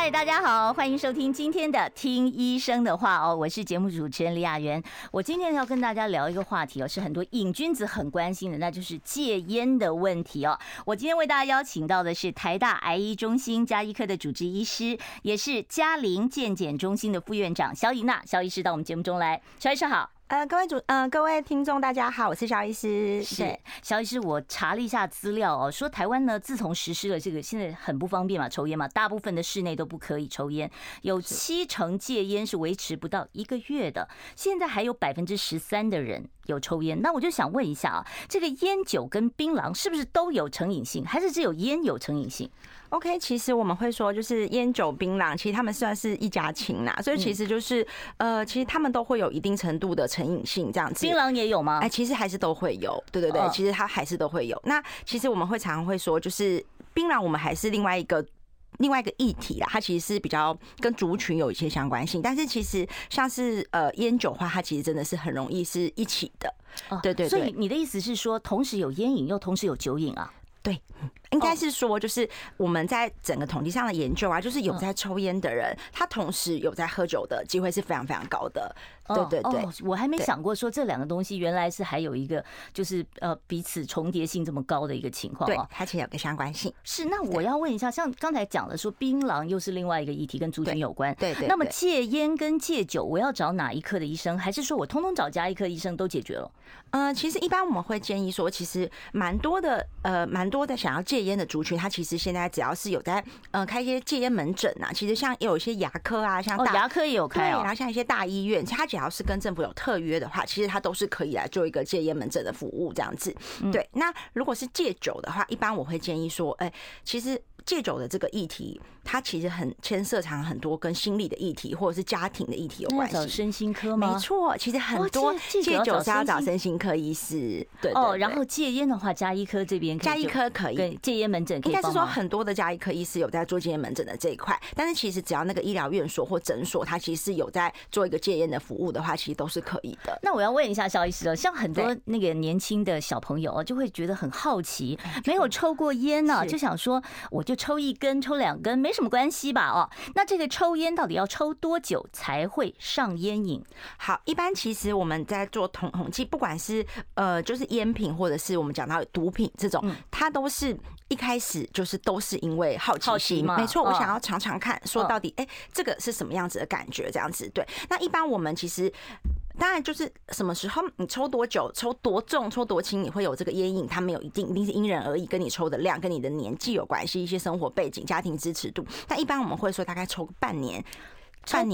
嗨，大家好，欢迎收听今天的《听医生的话》哦，我是节目主持人李雅媛。我今天要跟大家聊一个话题哦，是很多瘾君子很关心的，那就是戒烟的问题哦。我今天为大家邀请到的是台大癌医中心加医科的主治医师，也是嘉龄健检中心的副院长肖怡娜肖医师到我们节目中来。肖医师好。呃，各位主，呃，各位听众，大家好，我是肖医师。是肖医师，我查了一下资料哦，说台湾呢，自从实施了这个，现在很不方便嘛，抽烟嘛，大部分的室内都不可以抽烟，有七成戒烟是维持不到一个月的，现在还有百分之十三的人有抽烟。那我就想问一下啊，这个烟酒跟槟榔是不是都有成瘾性，还是只有烟有成瘾性？OK，其实我们会说，就是烟酒槟榔，其实他们算是一家亲呐，所以其实就是呃，其实他们都会有一定程度的成瘾性这样子。槟榔也有吗？哎，其实还是都会有，对对对，其实它还是都会有。那其实我们会常常会说，就是槟榔，我们还是另外一个另外一个议题啦，它其实是比较跟族群有一些相关性。但是其实像是呃烟酒的话，它其实真的是很容易是一起的。对对对。所以你的意思是说，同时有烟瘾又同时有酒瘾啊？对。应该是说，就是我们在整个统计上的研究啊，就是有在抽烟的人，他同时有在喝酒的机会是非常非常高的。对对对，我还没想过说这两个东西原来是还有一个就是呃彼此重叠性这么高的一个情况。对，它其实有个相关性。是，那我要问一下，像刚才讲的说槟榔又是另外一个议题，跟族群有关。对对。那么戒烟跟戒酒，我要找哪一科的医生，还是说我通通找家医科医生都解决了？呃，其实一般我们会建议说，其实蛮多的呃蛮多的想要戒烟的族群，他其实现在只要是有在呃开一些戒烟门诊啊，其实像有一些牙科啊，像大、哦、牙科也有开、哦，然后像一些大医院，他只要是跟政府有特约的话，其实他都是可以来做一个戒烟门诊的服务这样子。对，那如果是戒酒的话，一般我会建议说，哎、欸，其实。戒酒的这个议题，它其实很牵涉长很多跟心理的议题或者是家庭的议题有关系。找身心科吗？没错，其实很多戒酒是要找身心科医师。对哦，然后戒烟的话，加医科这边加医科可以戒烟门诊，应该是说很多的加医科医师有在做戒烟门诊的这一块。但是其实只要那个医疗院所或诊所，它其实是有在做一个戒烟的服务的话，其实都是可以的。那我要问一下萧医师哦，像很多那个年轻的小朋友哦，就会觉得很好奇，没有抽过烟呢，就想说我就抽一根抽。两根没什么关系吧？哦，那这个抽烟到底要抽多久才会上烟瘾？好，一般其实我们在做统统计，不管是呃，就是烟品或者是我们讲到毒品这种，它都是一开始就是都是因为好奇心嘛。没错，我想要尝尝看，说到底，哎，这个是什么样子的感觉？这样子，对。那一般我们其实。当然，就是什么时候你抽多久、抽多重、抽多轻，你会有这个烟瘾，它没有一定，一定是因人而异，跟你抽的量、跟你的年纪有关系，一些生活背景、家庭支持度。但一般我们会说，大概抽个半年，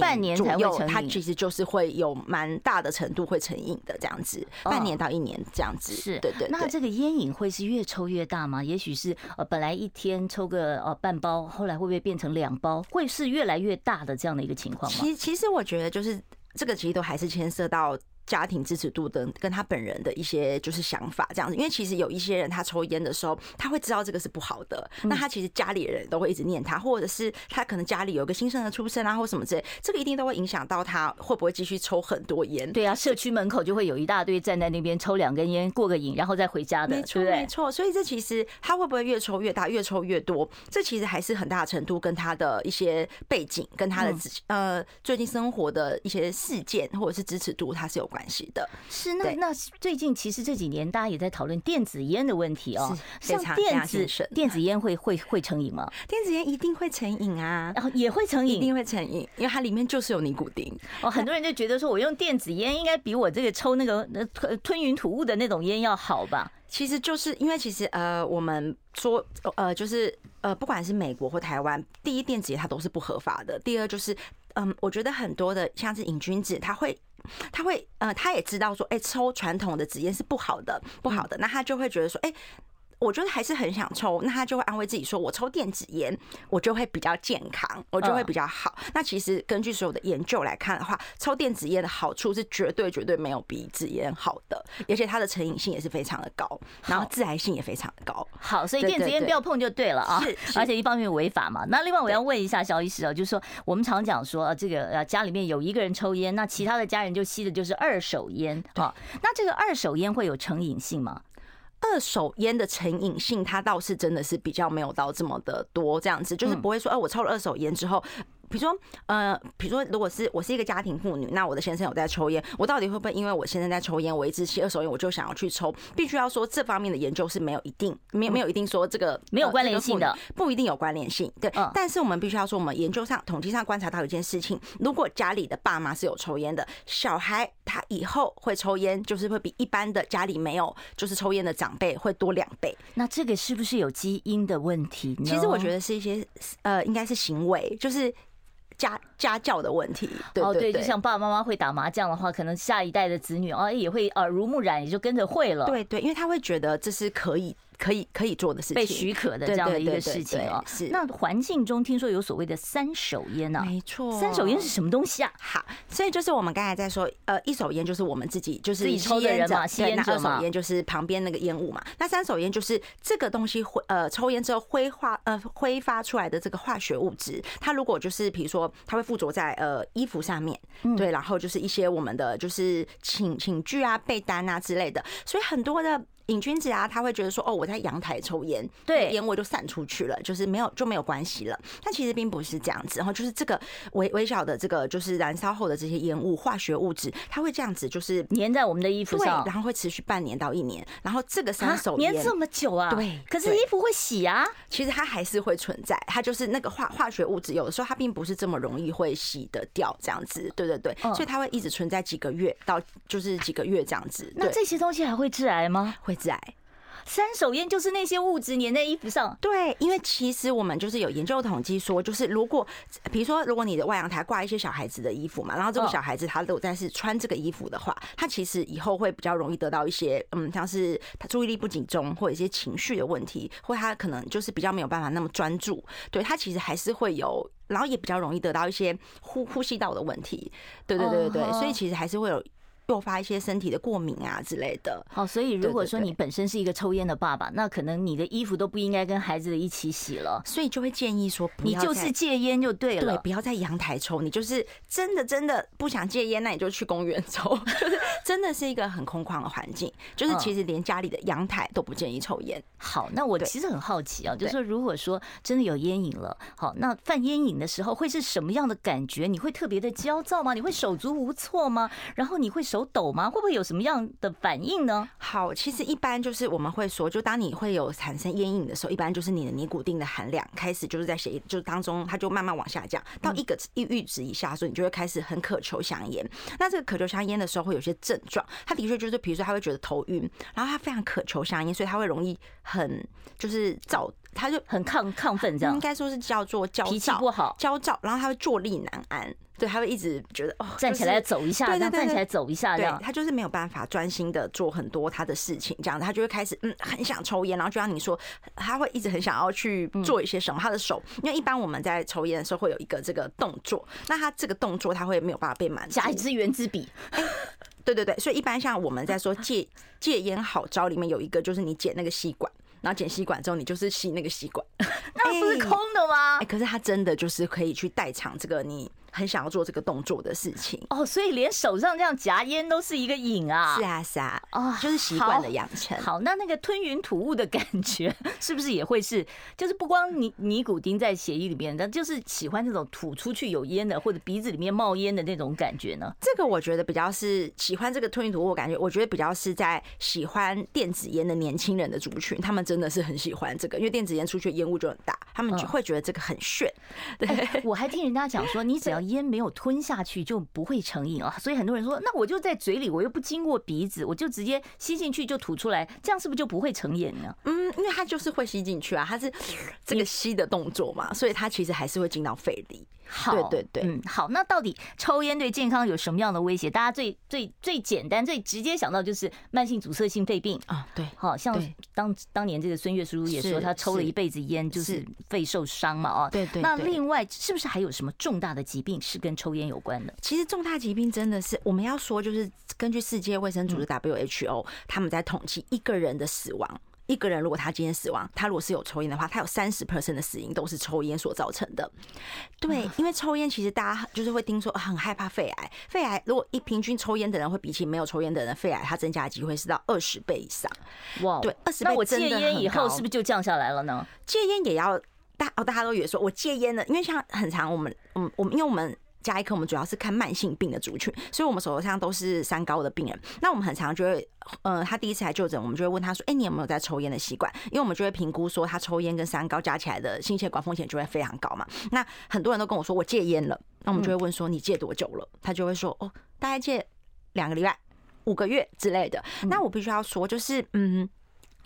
半年左右，它其实就是会有蛮大的程度会成瘾的这样子，半年到一年这样子。是，对对。那这个烟瘾会是越抽越大吗？也许是呃，本来一天抽个呃半包，后来会不会变成两包？会是越来越大的这样的一个情况吗？其其实我觉得就是。这个其实都还是牵涉到。家庭支持度的跟他本人的一些就是想法这样子，因为其实有一些人他抽烟的时候，他会知道这个是不好的，那他其实家里人都会一直念他，或者是他可能家里有个新生儿出生啊，或什么之类，这个一定都会影响到他会不会继续抽很多烟。对啊，社区门口就会有一大堆站在那边抽两根烟过个瘾，然后再回家的，没错没错。所以这其实他会不会越抽越大，越抽越多？这其实还是很大程度跟他的一些背景，跟他的呃最近生活的一些事件或者是支持度，它是有关系的。是那那最近其实这几年大家也在讨论电子烟的问题哦，像电子电子烟会会会成瘾吗？电子烟一定会成瘾啊，然后也会成瘾，一定会成瘾，因为它里面就是有尼古丁哦。很多人就觉得说我用电子烟应该比我这个抽那个吞吞云吐雾的那种烟要好吧？其实就是因为其实呃我们说呃就是呃不管是美国或台湾，第一电子烟它都是不合法的，第二就是嗯我觉得很多的像是瘾君子他会。他会呃，他也知道说，哎，抽传统的纸烟是不好的，不好的，那他就会觉得说，哎。我觉得还是很想抽，那他就会安慰自己说，我抽电子烟，我就会比较健康，我就会比较好。那其实根据所有的研究来看的话，抽电子烟的好处是绝对绝对没有比纸烟好的，而且它的成瘾性也是非常的高，然后致癌性也非常的高。好，所以电子烟不要碰就对了啊。是，而且一方面违法嘛。那另外我要问一下肖医师啊，就是说我们常讲说这个呃家里面有一个人抽烟，那其他的家人就吸的就是二手烟啊。那这个二手烟会有成瘾性吗？二手烟的成瘾性，它倒是真的是比较没有到这么的多，这样子就是不会说，哎，我抽了二手烟之后。比如说，呃，比如说，如果是我是一个家庭妇女，那我的先生有在抽烟，我到底会不会因为我先生在抽烟，我一直吸二手烟，我就想要去抽？必须要说，这方面的研究是没有一定，没有没有一定说这个没有关联性的，不一定有关联性。对，但是我们必须要说，我们研究上统计上观察到一件事情：如果家里的爸妈是有抽烟的，小孩他以后会抽烟，就是会比一般的家里没有就是抽烟的长辈会多两倍。那这个是不是有基因的问题呢？其实我觉得是一些呃，应该是行为，就是。家家教的问题，对对对，哦，对，就像爸爸妈妈会打麻将的话，可能下一代的子女哦也会耳濡目染，也就跟着会了。对对，因为他会觉得这是可以。可以可以做的事情，被许可的这样的一个事情哦。是那环境中听说有所谓的三手烟呢？没错，三手烟是什么东西啊？好，所以就是我们刚才在说，呃，一手烟就是我们自己就是自己抽的人嘛，吸烟者嘛。二手烟就是旁边那个烟雾嘛。那三手烟就是这个东西挥呃抽烟之后挥发呃挥发出来的这个化学物质。它如果就是比如说它会附着在呃衣服上面，对，然后就是一些我们的就是寝寝具啊、被单啊之类的，所以很多的。瘾君子啊，他会觉得说，哦，我在阳台抽烟，对，烟味就散出去了，就是没有就没有关系了。但其实并不是这样子，然后就是这个微微小的这个就是燃烧后的这些烟雾化学物质，它会这样子就是粘在我们的衣服上，然后会持续半年到一年。然后这个三手烟粘这么久啊？对，可是衣服会洗啊。其实它还是会存在，它就是那个化化学物质，有的时候它并不是这么容易会洗得掉，这样子。对对对，所以它会一直存在几个月到就是几个月这样子。那这些东西还会致癌吗？会致癌。三手烟就是那些物质粘在衣服上，对，因为其实我们就是有研究统计说，就是如果比如说，如果你的外阳台挂一些小孩子的衣服嘛，然后这个小孩子他都在是穿这个衣服的话，他其实以后会比较容易得到一些嗯，像是他注意力不集中或者一些情绪的问题，或他可能就是比较没有办法那么专注，对，他其实还是会有，然后也比较容易得到一些呼呼吸道的问题，对对对对对，所以其实还是会有。诱发一些身体的过敏啊之类的。好，所以如果说你本身是一个抽烟的爸爸，那可能你的衣服都不应该跟孩子一起洗了。所以就会建议说，你就是戒烟就对了，对，不要在阳台抽。你就是真的真的不想戒烟，那你就去公园抽。就是真的是一个很空旷的环境，就是其实连家里的阳台都不建议抽烟。好，那我其实很好奇啊，就是说如果说真的有烟瘾了，好，那犯烟瘾的时候会是什么样的感觉？你会特别的焦躁吗？你会手足无措吗？然后你会手抖吗？会不会有什么样的反应呢？好，其实一般就是我们会说，就当你会有产生烟瘾的时候，一般就是你的尼古丁的含量开始就是在血液就是当中，它就慢慢往下降到一个一阈值以下，所以你就会开始很渴求香烟。那这个渴求香烟的时候，会有些症状，他的确就是，比如说他会觉得头晕，然后他非常渴求香烟，所以他会容易很就是躁，他就很亢亢奋，这样。应该说是叫做焦躁，脾气不好，焦躁，然后他会坐立难安。对，他会一直觉得哦，站起来走一下，对对对，站起来走一下，这样，他就是没有办法专心的做很多他的事情，这样子，他就会开始嗯，很想抽烟，然后就像你说，他会一直很想要去做一些什么，他的手，因为一般我们在抽烟的时候会有一个这个动作，那他这个动作他会没有办法被满足，夹一支圆珠笔，对对对，所以一般像我们在说戒 戒烟好招里面有一个就是你剪那个吸管。然后剪吸管之后，你就是吸那个吸管，那不是空的吗？哎，可是它真的就是可以去代偿这个你很想要做这个动作的事情哦。所以连手上这样夹烟都是一个瘾啊！是啊，是啊，哦，就是习惯的养成。好，那那个吞云吐雾的感觉是不是也会是？就是不光尼尼古丁在血液里面，但就是喜欢这种吐出去有烟的，或者鼻子里面冒烟的那种感觉呢？这个我觉得比较是喜欢这个吞云吐雾的感觉。我觉得比较是在喜欢电子烟的年轻人的族群，他们真的是很喜欢这个，因为电子烟出去烟雾就很大，他们就会觉得这个很炫。对，我还听人家讲说，你只要烟没有吞下去就不会成瘾啊。所以很多人说，那我就在嘴里，我又不经过鼻子，我就直接吸进去就吐出来，这样是不是就不会成瘾呢？嗯，因为它就是会吸进去啊，它是这个吸的动作嘛，所以它其实还是会进到肺里。好，对对对，嗯，好。那到底抽烟对健康有什么样的威胁？大家最最最简单、最直接想到就是慢性阻塞性肺病啊。对，好像当当年这个孙悦叔叔也说，他抽了一辈子烟，就是肺受伤嘛。哦，对对。那另外是不是还有什么重大的疾病是跟抽烟有关的？其实重大疾病真的是我们要说，就是根据世界卫生组织 WHO，他们在统计一个人的死亡。一个人如果他今天死亡，他如果是有抽烟的话，他有三十 percent 的死因都是抽烟所造成的。对，因为抽烟其实大家就是会听说很害怕肺癌，肺癌如果一平均抽烟的人会比起没有抽烟的人，肺癌它增加的机会是到二十倍以上。哇，对，二十倍。那我戒烟以后是不是就降下来了呢？戒烟也要大哦，大家都以为说我戒烟了，因为像很长我们嗯我们因为我们。加一科我们主要是看慢性病的族群，所以我们手头上都是三高的病人。那我们很常就会，呃，他第一次来就诊，我们就会问他说：“哎，你有没有在抽烟的习惯？”因为我们就会评估说他抽烟跟三高加起来的心血管风险就会非常高嘛。那很多人都跟我说我戒烟了，那我们就会问说你戒多久了？他就会说：“哦，大概戒两个礼拜、五个月之类的。”那我必须要说，就是嗯。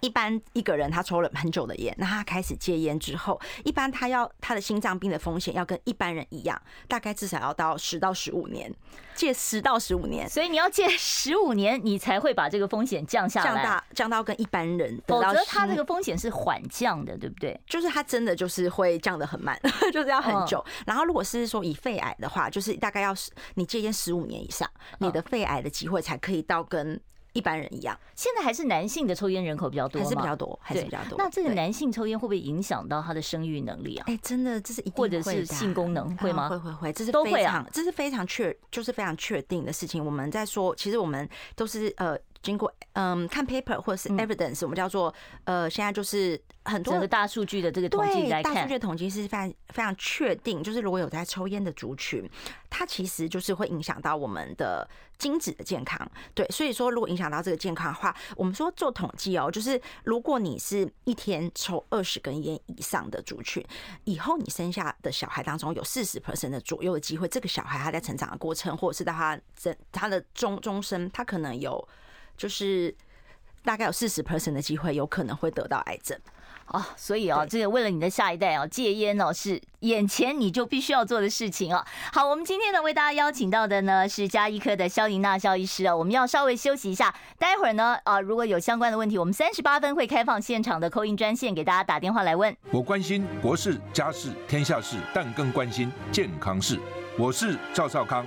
一般一个人他抽了很久的烟，那他开始戒烟之后，一般他要他的心脏病的风险要跟一般人一样，大概至少要到十到十五年，戒十到十五年。所以你要戒 十五年，你才会把这个风险降下来，降大降到跟一般人。否则他这个风险是缓降的，对不对？就是他真的就是会降得很慢，就是要很久。然后如果是说以肺癌的话，就是大概要你戒烟十五年以上，你的肺癌的机会才可以到跟。一般人一样，现在还是男性的抽烟人口比较多，还是比较多，还是比较多。那这个男性抽烟会不会影响到他的生育能力啊？哎，真的，这是一定或者是性功能会吗？会会会，这是都会啊，这是非常确，就是非常确定的事情。我们在说，其实我们都是呃。经过嗯看 paper 或者是 evidence，我们叫做呃现在就是很多整个大数据的这个统计来看，大数据的统计是非常非常确定，就是如果有在抽烟的族群，它其实就是会影响到我们的精子的健康。对，所以说如果影响到这个健康的话，我们说做统计哦，就是如果你是一天抽二十根烟以上的族群，以后你生下的小孩当中有四十 percent 的左右的机会，这个小孩他在成长的过程，或者是到他整他的终终身，他可能有。就是大概有四十 percent 的机会有可能会得到癌症哦，所以哦，这个为了你的下一代哦，戒烟哦是眼前你就必须要做的事情哦。好，我们今天呢为大家邀请到的呢是加医科的肖琳娜肖医师哦，我们要稍微休息一下，待会儿呢啊如果有相关的问题，我们三十八分会开放现场的 call in 专线给大家打电话来问。我关心国事家事天下事，但更关心健康事。我是赵少康。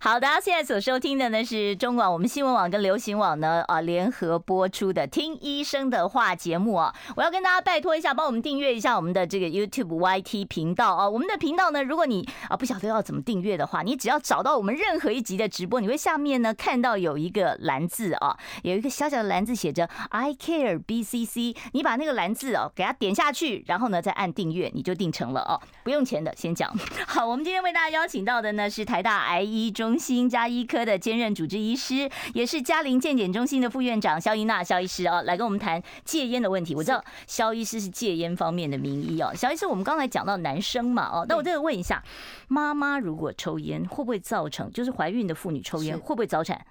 好的，现在所收听的呢是中广我们新闻网跟流行网呢啊联合播出的《听医生的话》节目啊，我要跟大家拜托一下，帮我们订阅一下我们的这个 YouTube YT 频道啊。我们的频道呢，如果你啊不晓得要怎么订阅的话，你只要找到我们任何一集的直播，你会下面呢看到有一个蓝字啊，有一个小小的蓝字写着 I Care BCC，你把那个蓝字哦给它点下去，然后呢再按订阅，你就订成了哦，不用钱的。先讲好，我们今天为大家邀请到的呢是台大癌一中。中心加医科的兼任主治医师，也是嘉陵健检中心的副院长萧莹娜肖医师哦，来跟我们谈戒烟的问题。我知道肖医师是戒烟方面的名医哦。肖医师，我们刚才讲到男生嘛，哦，那我这个问一下，妈妈如果抽烟，会不会造成就是怀孕的妇女抽烟会不会早产？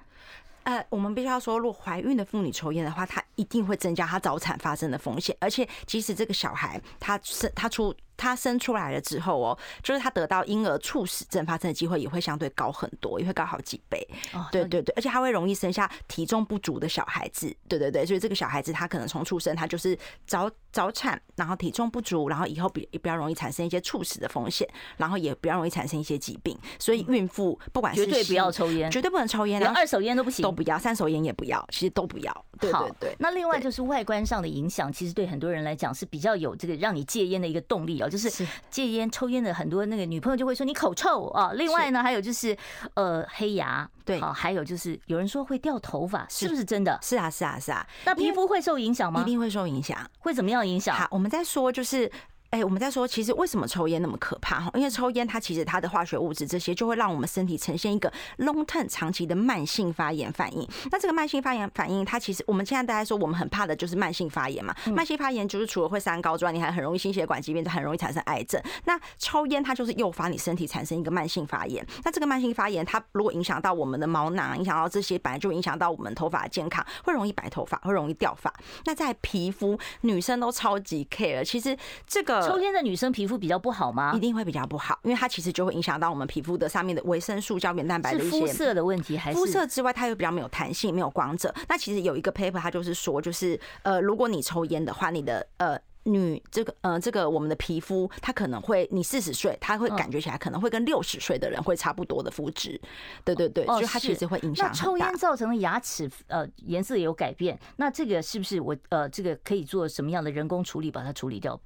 呃，我们必须要说，如果怀孕的妇女抽烟的话，她一定会增加她早产发生的风险，而且即使这个小孩他是他出。他生出来了之后哦，就是他得到婴儿猝死症发生的机会也会相对高很多，也会高好几倍。哦对对对，而且他会容易生下体重不足的小孩子。对对对，所以这个小孩子他可能从出生他就是早早产，然后体重不足，然后以后比比较容易产生一些猝死的风险，然后也比较容易产生一些疾病。所以孕妇不管是绝对不要抽烟，绝对不能抽烟，连二手烟都不行，都不要，三手烟也不要，其实都不要。对对对。那另外就是外观上的影响，其实对很多人来讲是比较有这个让你戒烟的一个动力哦，就是戒。烟抽烟的很多那个女朋友就会说你口臭啊，另外呢还有就是呃黑牙，对，好，还有就是有人说会掉头发，是不是真的？是啊是啊是啊，那皮肤会受影响吗？一定会受影响，会怎么样影响？好，我们在说就是。哎，我们在说，其实为什么抽烟那么可怕哈？因为抽烟它其实它的化学物质这些就会让我们身体呈现一个 long term 长期的慢性发炎反应。那这个慢性发炎反应，它其实我们现在大家说我们很怕的就是慢性发炎嘛。慢性发炎就是除了会三高之外，你还很容易心血管疾病，就很容易产生癌症。那抽烟它就是诱发你身体产生一个慢性发炎。那这个慢性发炎，它如果影响到我们的毛囊，影响到这些，本来就影响到我们头发的健康，会容易白头发，会容易掉发。那在皮肤，女生都超级 care。其实这个抽烟的女生。皮肤比较不好吗？一定会比较不好，因为它其实就会影响到我们皮肤的上面的维生素、胶原蛋白的一些肤色的问题，还是肤色之外，它又比较没有弹性、没有光泽。那其实有一个 paper，它就是说，就是呃，如果你抽烟的话，你的呃女这个呃这个我们的皮肤，它可能会你四十岁，它会感觉起来可能会跟六十岁的人会差不多的肤质。对对对，所以它其实会影响。那抽烟造成的牙齿呃颜色也有改变，那这个是不是我呃这个可以做什么样的人工处理把它处理掉？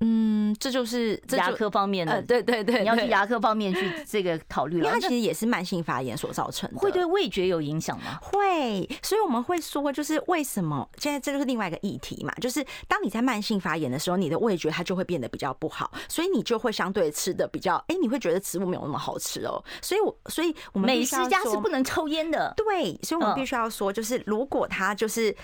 嗯，这就是牙科方面的，呃，对对对，你要去牙科方面去这个考虑了。它其实也是慢性发炎所造成的，会对味觉有影响吗？会，所以我们会说，就是为什么现在这就是另外一个议题嘛，就是当你在慢性发炎的时候，你的味觉它就会变得比较不好，所以你就会相对吃的比较，哎，你会觉得食物没有那么好吃哦。所以，我所以我们美食家是不能抽烟的，对，所以我们必须要说，就是如果他就是。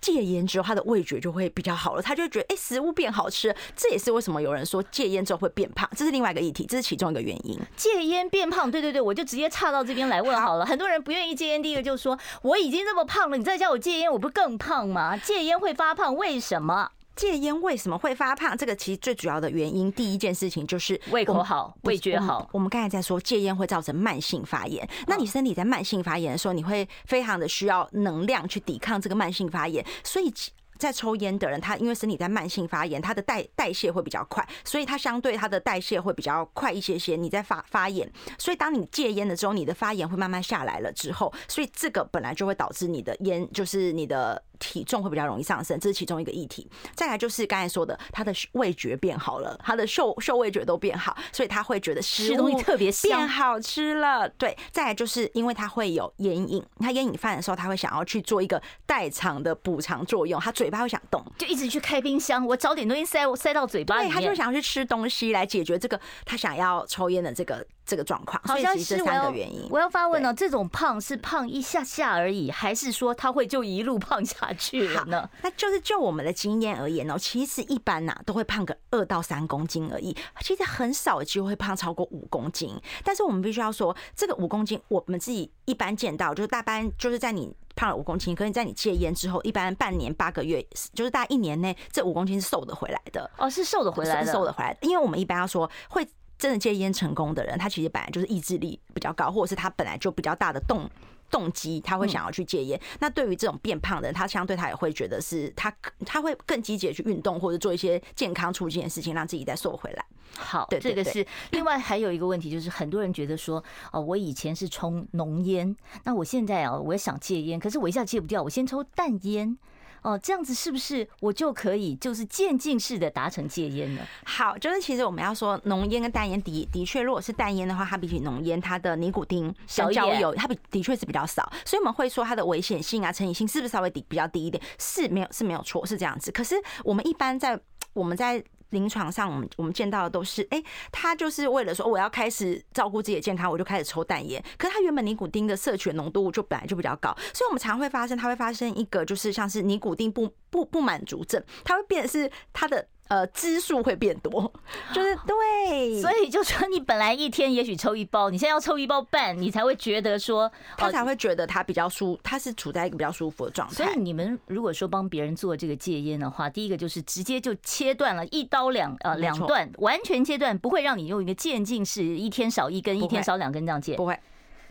戒烟之后，他的味觉就会比较好了，他就觉得哎、食物变好吃。这也是为什么有人说戒烟之后会变胖，这是另外一个议题，这是其中一个原因。戒烟变胖，对对对，我就直接插到这边来问好了。很多人不愿意戒烟，第一个就说我已经这么胖了，你再叫我戒烟，我不更胖吗？戒烟会发胖，为什么？戒烟为什么会发胖？这个其实最主要的原因，第一件事情就是胃口好，味觉好。我们刚才在说戒烟会造成慢性发炎，那你身体在慢性发炎的时候，你会非常的需要能量去抵抗这个慢性发炎，所以。在抽烟的人，他因为身体在慢性发炎，他的代代谢会比较快，所以他相对他的代谢会比较快一些些。你在发发炎，所以当你戒烟的时候，你的发炎会慢慢下来了之后，所以这个本来就会导致你的烟就是你的。体重会比较容易上升，这是其中一个议题。再来就是刚才说的，他的味觉变好了，他的嗅嗅味觉都变好，所以他会觉得吃东西特别香，变好吃了。对，再来就是因为他会有烟瘾，他烟瘾犯的时候，他会想要去做一个代偿的补偿作用，他嘴巴会想动，就一直去开冰箱，我找点东西塞我塞到嘴巴里他就想要去吃东西来解决这个他想要抽烟的这个。这个状况，好像是这三个原因。我要发问哦，这种胖是胖一下下而已，还是说他会就一路胖下去了呢？那就是就我们的经验而言哦，其实一般呐都会胖个二到三公斤而已，其实很少有机会胖超过五公斤。但是我们必须要说，这个五公斤，我们自己一般见到，就是大班就是在你胖了五公斤，可是在你戒烟之后，一般半年八个月，就是大概一年内，这五公斤是瘦得回来的。哦，是瘦得回来的，瘦得回来的。因为我们一般要说会。真的戒烟成功的人，他其实本来就是意志力比较高，或者是他本来就比较大的动动机，他会想要去戒烟。那对于这种变胖的人，他相对他也会觉得是他他会更积极的去运动，或者做一些健康促进的事情，让自己再瘦回来。好，对，这个是另外还有一个问题，就是很多人觉得说，哦，我以前是抽浓烟，那我现在啊，我也想戒烟，可是我一下戒不掉，我先抽淡烟。哦，这样子是不是我就可以就是渐进式的达成戒烟呢？好，就是其实我们要说浓烟跟淡烟的的确，如果是淡烟的话，它比起浓烟，它的尼古丁跟焦油，它比的确是比较少，所以我们会说它的危险性啊、成瘾性是不是稍微低比较低一点？是没有是没有错，是这样子。可是我们一般在我们在。临床上，我们我们见到的都是，哎，他就是为了说我要开始照顾自己的健康，我就开始抽淡烟。可是他原本尼古丁的摄取浓度就本来就比较高，所以我们常会发生，他会发生一个就是像是尼古丁不不不满足症，他会变成是他的。呃，支数会变多，就是对，所以就说你本来一天也许抽一包，你现在要抽一包半，你才会觉得说，他才会觉得他比较舒，他是处在一个比较舒服的状态。所以你们如果说帮别人做这个戒烟的话，第一个就是直接就切断了，一刀两呃两断，完全切断，不会让你用一个渐进式，一天少一根，一天少两根这样戒，不会，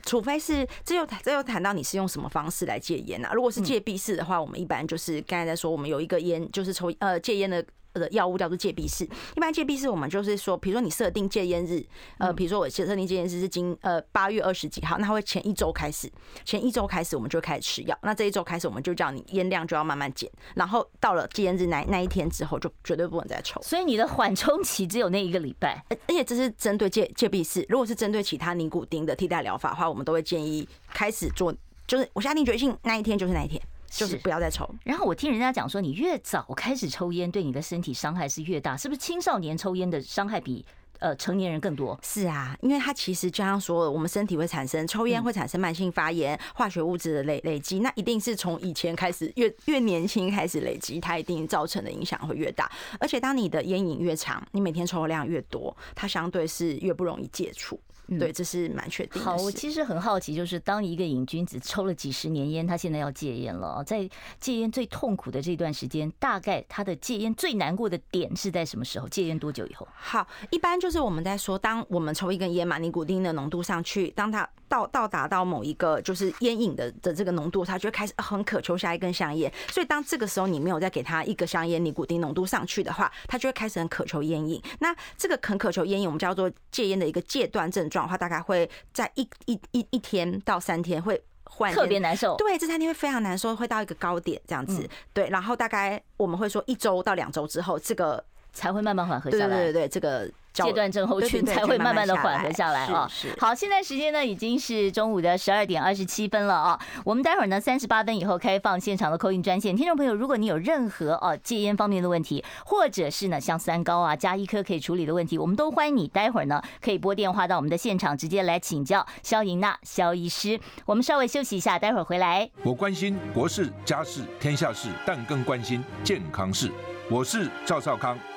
除非是这又这又谈到你是用什么方式来戒烟啊？如果是戒闭式的话，我们一般就是刚才在说，我们有一个烟就是抽呃戒烟的。的药物叫做戒闭式，一般戒闭式我们就是说，比如说你设定戒烟日，呃，比如说我设定戒烟日是今呃八月二十几号，那会前一周开始，前一周开始我们就开始吃药，那这一周开始我们就叫你烟量就要慢慢减，然后到了戒烟日那那一天之后就绝对不能再抽。所以你的缓冲期只有那一个礼拜，而且这是针对戒戒闭式，如果是针对其他尼古丁的替代疗法的话，我们都会建议开始做，就是我下定决心那一天就是那一天。就是不要再抽。然后我听人家讲说，你越早开始抽烟，对你的身体伤害是越大，是不是？青少年抽烟的伤害比？呃，成年人更多是啊，因为它其实就像说，我们身体会产生抽烟会产生慢性发炎，化学物质的累累积，那一定是从以前开始越越年轻开始累积，它一定造成的影响会越大。而且当你的烟瘾越长，你每天抽的量越多，它相对是越不容易戒除。对，这是蛮确定的。好，我其实很好奇，就是当一个瘾君子抽了几十年烟，他现在要戒烟了，在戒烟最痛苦的这段时间，大概他的戒烟最难过的点是在什么时候？戒烟多久以后？好，一般就是我们在说，当我们抽一根烟嘛，尼古丁的浓度上去，当他到到达到某一个就是烟瘾的的这个浓度，他就会开始很渴求下一根香烟。所以当这个时候你没有再给他一个香烟，尼古丁浓度上去的话，他就会开始很渴求烟瘾。那这个很渴求烟瘾，我们叫做戒烟的一个戒断症状的话，大概会。在一一一一天到三天会换特别难受，对，这三天会非常难受，会到一个高点这样子，对，然后大概我们会说一周到两周之后，这个才会慢慢缓和下来，对对对，这个。戒断症候群才会慢慢的缓和下来啊！好，现在时间呢已经是中午的十二点二十七分了啊！我们待会儿呢三十八分以后开放现场的 call in 专线，听众朋友，如果你有任何哦戒烟方面的问题，或者是呢像三高啊加一科可以处理的问题，我们都欢迎你待会儿呢可以拨电话到我们的现场，直接来请教肖莹娜肖医师。我们稍微休息一下，待会儿回来。我关心国事家事天下事，但更关心健康事。我是赵少康。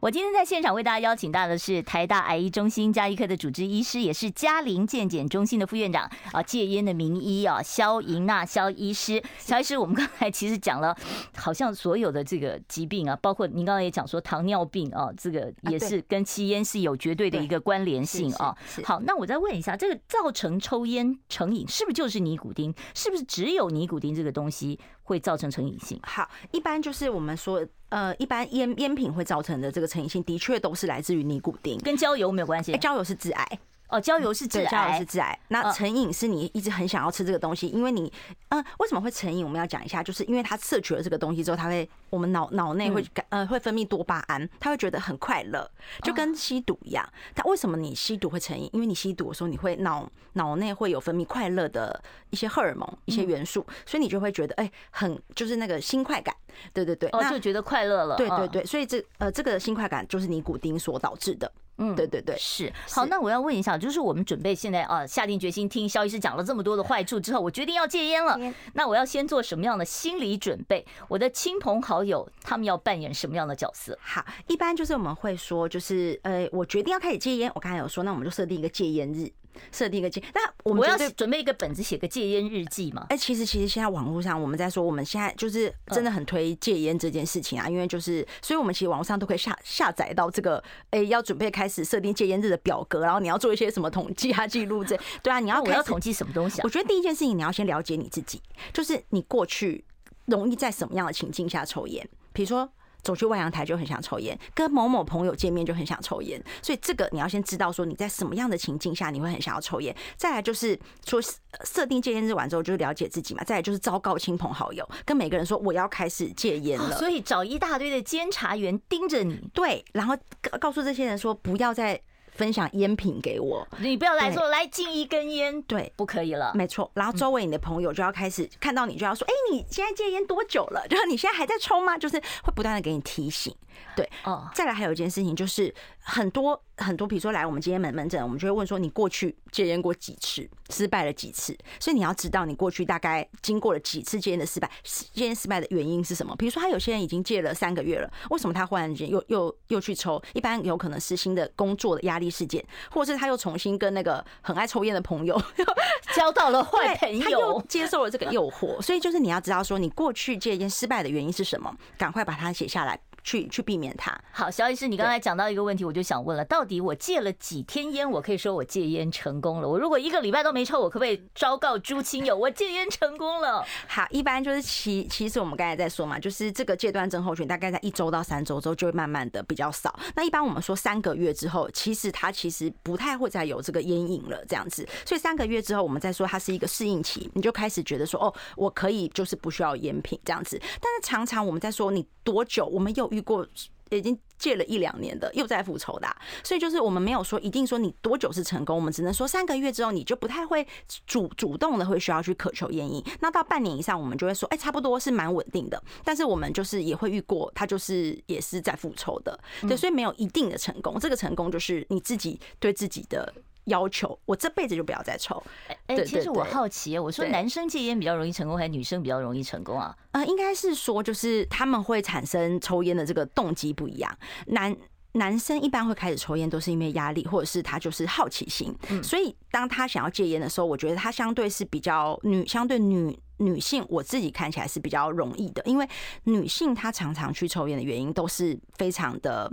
我今天在现场为大家邀请到的是台大癌医中心加医科的主治医师，也是嘉陵健检中心的副院长啊，戒烟的名医啊，肖莹娜肖医师。肖医师，我们刚才其实讲了，好像所有的这个疾病啊，包括您刚刚也讲说糖尿病啊，这个也是跟吸烟是有绝对的一个关联性啊。好，那我再问一下，这个造成抽烟成瘾是不是就是尼古丁？是不是只有尼古丁这个东西会造成成瘾性？好，一般就是我们说。呃，一般烟烟品会造成的这个成瘾性，的确都是来自于尼古丁，跟焦油没有关系。焦油是致癌哦，焦油是致癌，焦油是致癌。那成瘾是你一直很想要吃这个东西，因为你，嗯，为什么会成瘾？我们要讲一下，就是因为它摄取了这个东西之后，它会，我们脑脑内会感，呃，会分泌多巴胺，他会觉得很快乐，就跟吸毒一样。他为什么你吸毒会成瘾？因为你吸毒的时候，你会脑脑内会有分泌快乐的一些荷尔蒙、一些元素，所以你就会觉得，哎，很就是那个新快感。对对对，哦，就觉得快乐了。对对对，所以这呃，这个新快感就是尼古丁所导致的。嗯，对对对，是。好，那我要问一下，就是我们准备现在啊，下定决心听肖医师讲了这么多的坏处之后，我决定要戒烟了。那我要先做什么样的心理准备？我的亲朋好友他们要扮演什么样的角色？好，一般就是我们会说，就是呃，我决定要开始戒烟。我刚才有说，那我们就设定一个戒烟日。设定一个戒，那我们我要准备一个本子，写个戒烟日记嘛？哎，其实其实现在网络上我们在说，我们现在就是真的很推戒烟这件事情啊，因为就是，所以我们其实网络上都可以下下载到这个，哎，要准备开始设定戒烟日的表格，然后你要做一些什么统计啊、记录这，对啊，你要我要统计什么东西啊？我觉得第一件事情你要先了解你自己，就是你过去容易在什么样的情境下抽烟，比如说。走去外阳台就很想抽烟，跟某某朋友见面就很想抽烟，所以这个你要先知道说你在什么样的情境下你会很想要抽烟。再来就是说设定戒烟日完之后就是了解自己嘛。再来就是昭告亲朋好友，跟每个人说我要开始戒烟了。所以找一大堆的监察员盯着你，对，然后告诉这些人说不要再。分享烟品给我，你不要来说来进一根烟，对，不可以了，没错。然后周围你的朋友就要开始看到你就要说，哎，你现在戒烟多久了？就是你现在还在抽吗？就是会不断的给你提醒，对。哦，再来还有一件事情就是很多。很多，比如说来我们今天门门诊，我们就会问说，你过去戒烟过几次，失败了几次？所以你要知道你过去大概经过了几次戒烟的失败，戒烟失败的原因是什么？比如说他有些人已经戒了三个月了，为什么他忽然间又又又去抽？一般有可能是新的工作的压力事件，或者是他又重新跟那个很爱抽烟的朋友 交到了坏朋友，他又接受了这个诱惑。所以就是你要知道说，你过去戒烟失败的原因是什么？赶快把它写下来。去去避免它。好，肖医师，你刚才讲到一个问题，我就想问了，到底我戒了几天烟，我可以说我戒烟成功了？我如果一个礼拜都没抽，我可不可以昭告诸亲友，我戒烟成功了？好，一般就是其其实我们刚才在说嘛，就是这个戒断症候群大概在一周到三周之后就会慢慢的比较少。那一般我们说三个月之后，其实它其实不太会再有这个烟瘾了，这样子。所以三个月之后，我们再说它是一个适应期，你就开始觉得说，哦，我可以就是不需要烟品这样子。但是常常我们在说你多久，我们有遇过已经戒了一两年的又在复抽的，所以就是我们没有说一定说你多久是成功，我们只能说三个月之后你就不太会主主动的会需要去渴求烟瘾。那到半年以上，我们就会说，哎，差不多是蛮稳定的。但是我们就是也会遇过，他就是也是在复抽的，对，所以没有一定的成功。这个成功就是你自己对自己的。要求我这辈子就不要再抽。哎，其实我好奇，我说男生戒烟比较容易成功，还是女生比较容易成功啊？呃，应该是说，就是他们会产生抽烟的这个动机不一样。男男生一般会开始抽烟，都是因为压力，或者是他就是好奇心。所以当他想要戒烟的时候，我觉得他相对是比较女，相对女女性，我自己看起来是比较容易的，因为女性她常常去抽烟的原因都是非常的。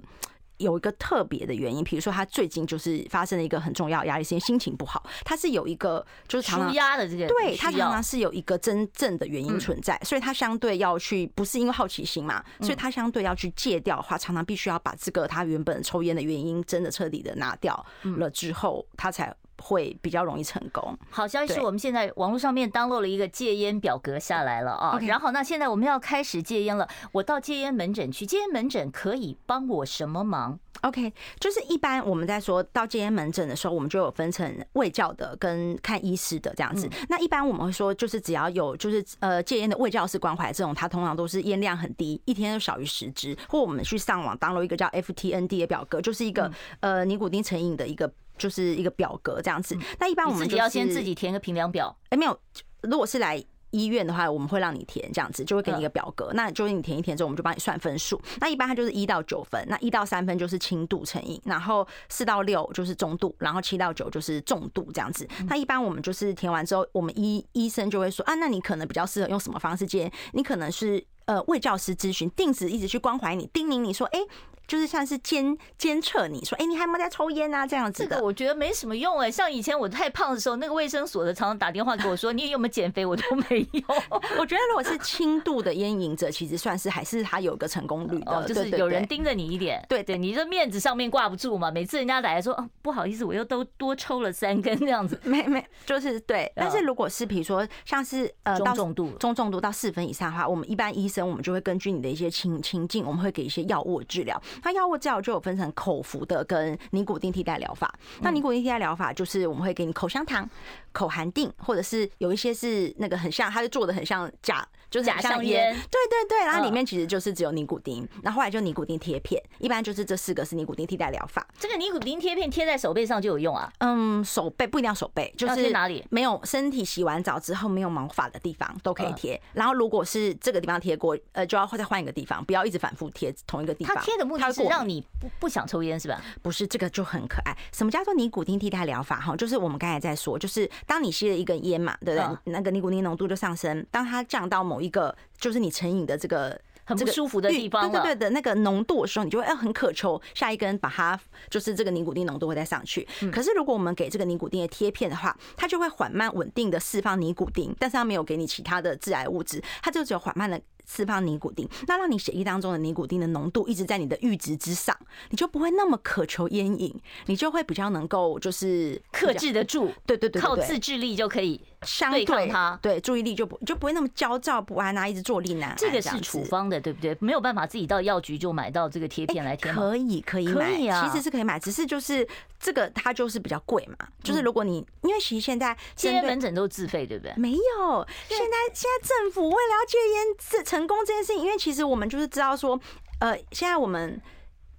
有一个特别的原因，比如说他最近就是发生了一个很重要压力，是因为心情不好。他是有一个就是常常压的这件，对他常常是有一个真正的原因存在，所以他相对要去，不是因为好奇心嘛，所以他相对要去戒掉的话，常常必须要把这个他原本抽烟的原因真的彻底的拿掉了之后，他才。会比较容易成功。好消息是，我们现在网络上面 download 了一个戒烟表格下来了啊。然后那现在我们要开始戒烟了。我到戒烟门诊去，戒烟门诊可以帮我什么忙？OK，就是一般我们在说到戒烟门诊的时候，我们就有分成卫教的跟看医师的这样子。那一般我们会说，就是只要有就是呃戒烟的卫教式关怀这种，它通常都是烟量很低，一天都少于十支，或我们去上网 download 一个叫 FTND 的表格，就是一个呃尼古丁成瘾的一个。就是一个表格这样子，那一般我们、就是、自己要先自己填个评量表。哎，没有，如果是来医院的话，我们会让你填这样子，就会给你一个表格。那就是你填一填之后，我们就帮你算分数。那一般它就是一到九分，那一到三分就是轻度成瘾，然后四到六就是中度，然后七到九就是重度这样子。那一般我们就是填完之后，我们医医生就会说啊，那你可能比较适合用什么方式接？你可能是呃卫教师咨询，定时一直去关怀你，叮咛你说，哎。就是像是监监测你说，哎，你还有没有在抽烟啊？这样子的，这个我觉得没什么用哎。像以前我太胖的时候，那个卫生所的常常打电话给我说，你有没有减肥？我都没有。我觉得如果是轻度的烟瘾者，其实算是还是他有个成功率的，就是有人盯着你一点。对对，你这面子上面挂不住嘛。每次人家来说，哦，不好意思，我又都多抽了三根这样子。没没，就是对。但是如果是比如说像是呃中重度中重度到四分以上的话，我们一般医生我们就会根据你的一些情情境，我们会给一些药物治疗。那药物治疗就有分成口服的跟尼古丁替代疗法。那尼古丁替代疗法就是我们会给你口香糖、口含定，或者是有一些是那个很像，它是做的很像假，就是假香烟。对对对，然后里面其实就是只有尼古丁。然后后来就尼古丁贴片，一般就是这四个是尼古丁替代疗法。这个尼古丁贴片贴在手背上就有用啊？嗯，手背不一定要手背，就是贴哪里？没有身体洗完澡之后没有毛发的地方都可以贴。然后如果是这个地方贴过，呃，就要再换一个地方，不要一直反复贴同一个地方。它贴的目的是让你不不想抽烟是吧？不是，这个就很可爱。什么叫做尼古丁替代疗法？哈，就是我们刚才在说，就是当你吸了一根烟嘛，对不对？那个尼古丁浓度就上升。当它降到某一个，就是你成瘾的这个很不舒服的地方，对对对的那个浓度的时候，你就会很渴求下一根，把它就是这个尼古丁浓度会再上去。可是如果我们给这个尼古丁的贴片的话，它就会缓慢稳定的释放尼古丁，但是它没有给你其他的致癌物质，它就只有缓慢的。释放尼古丁，那让你血液当中的尼古丁的浓度一直在你的阈值之上，你就不会那么渴求烟瘾，你就会比较能够就是克制得住。对对对，靠自制力就可以相对抗它。对，注意力就不就不会那么焦躁不安啊，一直坐立难安。这个是处方的，对不对？没有办法自己到药局就买到这个贴片来贴。可以可以买，其实是可以买，只是就是这个它就是比较贵嘛。就是如果你因为其实现在现在门诊都是自费，对不对？没有，现在现在政府为了要戒烟这。成功这件事情，因为其实我们就是知道说，呃，现在我们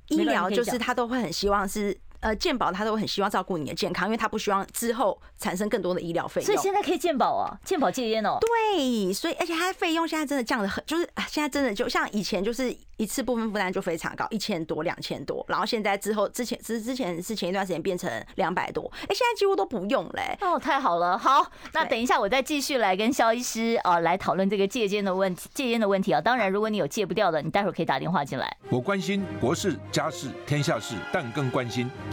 医疗就是他都会很希望是呃，健保他都很希望照顾你的健康，因为他不希望之后产生更多的医疗费用。所以现在可以健保啊，健保戒烟哦。对，所以而且它的费用现在真的降得很，就是现在真的就像以前就是一次部分负担就非常高，一千多、两千多，然后现在之后之前之之前是前一段时间变成两百多，哎，现在几乎都不用嘞。哦，太好了，好，那等一下我再继续来跟肖医师啊来讨论这个戒烟的问题，戒烟的问题啊。当然，如果你有戒不掉的，你待会儿可以打电话进来。我关心国事、家事、天下事，但更关心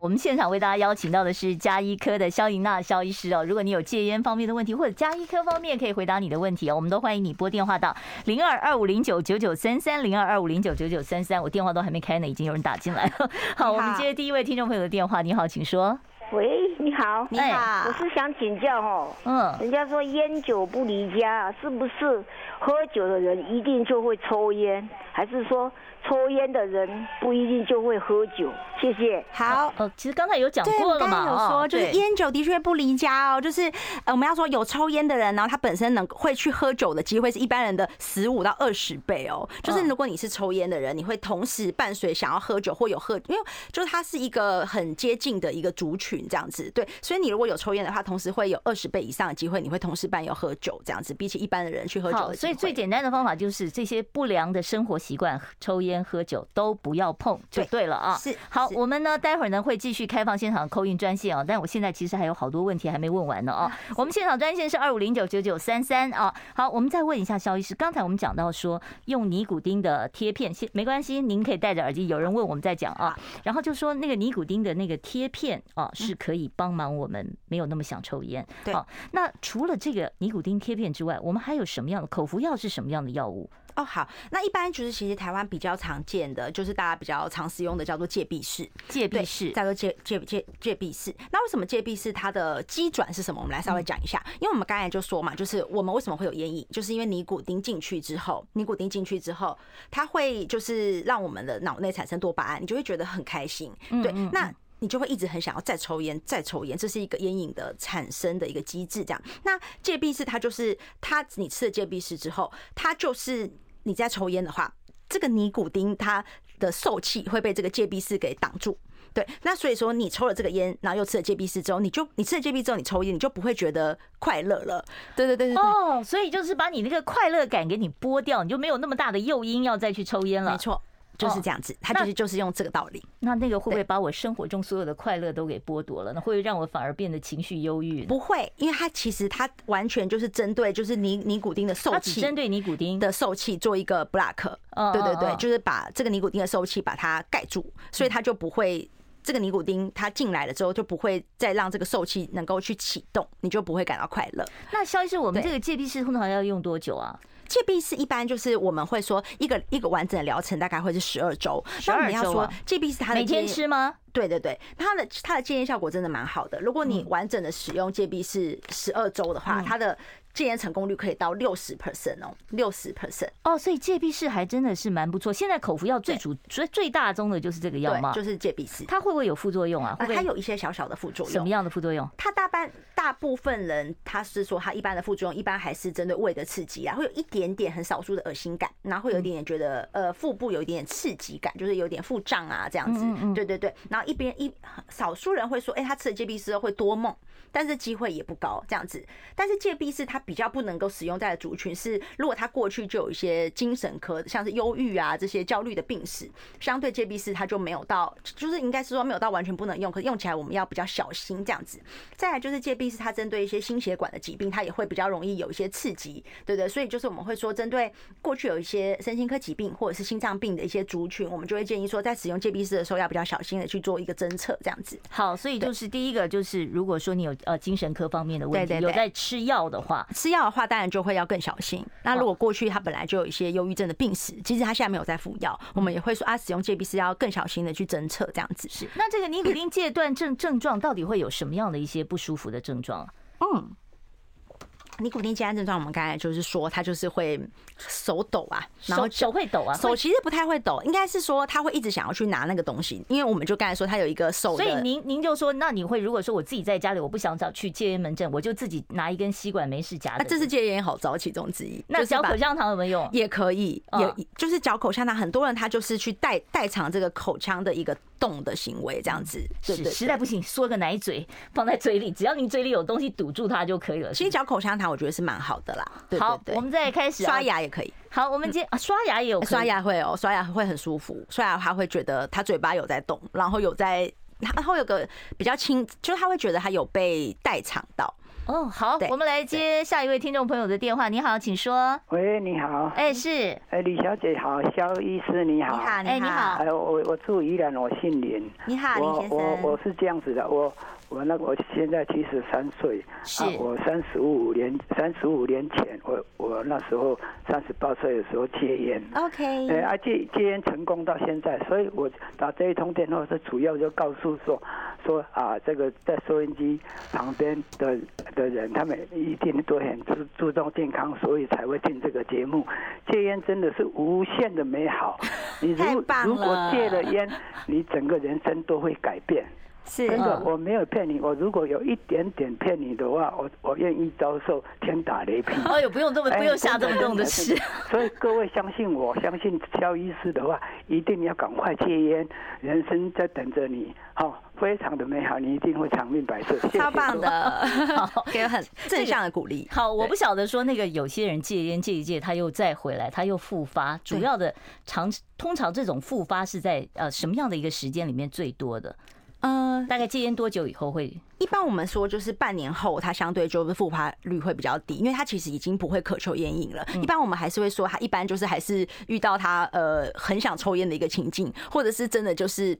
我们现场为大家邀请到的是加医科的萧莹娜萧医师哦。如果你有戒烟方面的问题，或者加医科方面可以回答你的问题哦，我们都欢迎你拨电话到零二二五零九九九三三零二二五零九九九三三。我电话都还没开呢，已经有人打进来了。好，我们接第一位听众朋友的电话。你好，请说。喂，你好，你好，我是想请教哦，嗯，人家说烟酒不离家，是不是喝酒的人一定就会抽烟，还是说？抽烟的人不一定就会喝酒。谢谢。好，呃，其实刚才有讲过了嘛，有说就是烟酒的确不离家哦，就是呃，我们要说有抽烟的人，然后他本身能会去喝酒的机会是一般人的十五到二十倍哦。就是如果你是抽烟的人，你会同时伴随想要喝酒或有喝，因为就是它是一个很接近的一个族群这样子。对，所以你如果有抽烟的话，同时会有二十倍以上的机会，你会同时伴有喝酒这样子，比起一般的人去喝酒。好，所以最简单的方法就是这些不良的生活习惯，抽烟。喝酒都不要碰就对了啊！是好，我们呢待会儿呢会继续开放现场 call in 专线啊，但我现在其实还有好多问题还没问完呢啊！我们现场专线是二五零九九九三三啊。好，我们再问一下肖医师，刚才我们讲到说用尼古丁的贴片，先没关系，您可以戴着耳机。有人问我们再讲啊，然后就说那个尼古丁的那个贴片啊是可以帮忙我们没有那么想抽烟。对，那除了这个尼古丁贴片之外，我们还有什么样的口服药是什么样的药物？哦，好，那一般就是其实台湾比较常见的，就是大家比较常使用的叫做戒闭式，戒闭式叫做戒戒戒戒闭式。那为什么戒闭式它的机转是什么？我们来稍微讲一下。因为我们刚才就说嘛，就是我们为什么会有烟瘾，就是因为尼古丁进去之后，尼古丁进去之后，它会就是让我们的脑内产生多巴胺，你就会觉得很开心。对，那你就会一直很想要再抽烟，再抽烟，这是一个烟瘾的产生的一个机制。这样，那戒闭式它就是它，你吃了戒闭式之后，它就是。你在抽烟的话，这个尼古丁它的受气会被这个戒必适给挡住，对。那所以说你抽了这个烟，然后又吃了戒必适之后，你就你吃了戒必之后，你抽烟，你就不会觉得快乐了。对对对对哦，所以就是把你那个快乐感给你剥掉，你就没有那么大的诱因要再去抽烟了。没错。就是这样子，他就是就是用这个道理。那那个会不会把我生活中所有的快乐都给剥夺了？那会让我反而变得情绪忧郁？不会，因为它其实它完全就是针对就是尼尼古丁的受气，针对尼古丁的受气做一个 block。对对对，就是把这个尼古丁的受气把它盖住，所以它就不会这个尼古丁它进来了之后就不会再让这个受气能够去启动，你就不会感到快乐。那肖医师，我们这个戒必适通常要用多久啊？戒必是一般就是我们会说一个一个完整的疗程大概会是十二周。那我们要说戒必是它的每天吃吗？对对对，它的它的戒烟效果真的蛮好的。如果你完整的使用戒必是十二周的话，它的戒烟成功率可以到六十 percent 哦，六十 percent 哦，所以戒必适还真的是蛮不错。现在口服药最主最最大宗的就是这个药吗？就是戒必适。它会不会有副作用啊？会不会它有一些小小的副作用。什么样的副作用？它大半大部分人他是说，他一般的副作用一般还是针对胃的刺激啊，会有一点点很少数的恶心感，然后会有一点点觉得呃腹部有一点点刺激感，就是有点腹胀啊这样子。对对对，然后一边一少数人会说，哎，他吃了戒必适会多梦。但是机会也不高，这样子。但是戒必适它比较不能够使用在的族群是，如果他过去就有一些精神科，像是忧郁啊这些焦虑的病史，相对戒必适它就没有到，就是应该是说没有到完全不能用，可是用起来我们要比较小心这样子。再来就是戒必适它针对一些心血管的疾病，它也会比较容易有一些刺激，对对。所以就是我们会说，针对过去有一些身心科疾病或者是心脏病的一些族群，我们就会建议说，在使用戒必适的时候要比较小心的去做一个侦测，这样子。好，所以就是第一个就是如果说你有。呃，精神科方面的问题，有在吃药的话，吃药的话当然就会要更小心。那如果过去他本来就有一些忧郁症的病史，其实他现在没有在服药，我们也会说啊，使用戒必是要更小心的去侦测这样子。是，那这个尼古丁戒断症症状到底会有什么样的一些不舒服的症状？嗯。尼古丁戒烟症状，我们刚才就是说，他就是会手抖啊，然后手会抖啊，手其实不太会抖，应该是说他会一直想要去拿那个东西，因为我们就刚才说他有一个手，所以您您就说，那你会如果说我自己在家里，我不想找去戒烟门诊，我就自己拿一根吸管没事夹。那这是戒烟好招其中之一。那嚼口香糖有没有用？也可以，也就是嚼口香糖，很多人他就是去代代偿这个口腔的一个。动的行为这样子，是实在不行，说个奶嘴放在嘴里，只要你嘴里有东西堵住它就可以了。其实嚼口香糖，我觉得是蛮好的啦。好，我们再开始刷牙也可以。好，我们今天刷牙也有，刷牙会哦，刷牙会很舒服。刷牙他会觉得他嘴巴有在动，然后有在，他会有个比较轻，就是他会觉得他有被代偿到。哦，好，我们来接下一位听众朋友的电话。你好，请说。喂，你好。哎，是。哎，李小姐好，肖医师你好。你好，你好。哎，我我住宜兰，我姓林。你好，林先生。我我我是这样子的，我。我那个，我现在七十三岁，啊，我三十五年三十五年前，我我那时候三十八岁的时候戒烟，OK，哎，啊戒戒烟成功到现在，所以我打这一通电话是主要就告诉说说啊，这个在收音机旁边的的人，他们一定都很注注重健康，所以才会听这个节目。戒烟真的是无限的美好，你如如果戒了烟，你整个人生都会改变。是真的，我没有骗你。我如果有一点点骗你的话，我我愿意遭受天打雷劈。哎呦，不用这么，不用下这么重的事。所以各位相信我，相信肖医师的话，一定要赶快戒烟，人生在等着你。好，非常的美好，你一定会长命百岁。超棒的，给很正向的鼓励。好，我不晓得说那个有些人戒烟戒一戒，他又再回来，他又复发。主要的常通常这种复发是在呃什么样的一个时间里面最多的？嗯，大概戒烟多久以后会？一般我们说就是半年后，它相对就是复发率会比较低，因为它其实已经不会渴求烟瘾了。一般我们还是会说，他一般就是还是遇到他呃很想抽烟的一个情境，或者是真的就是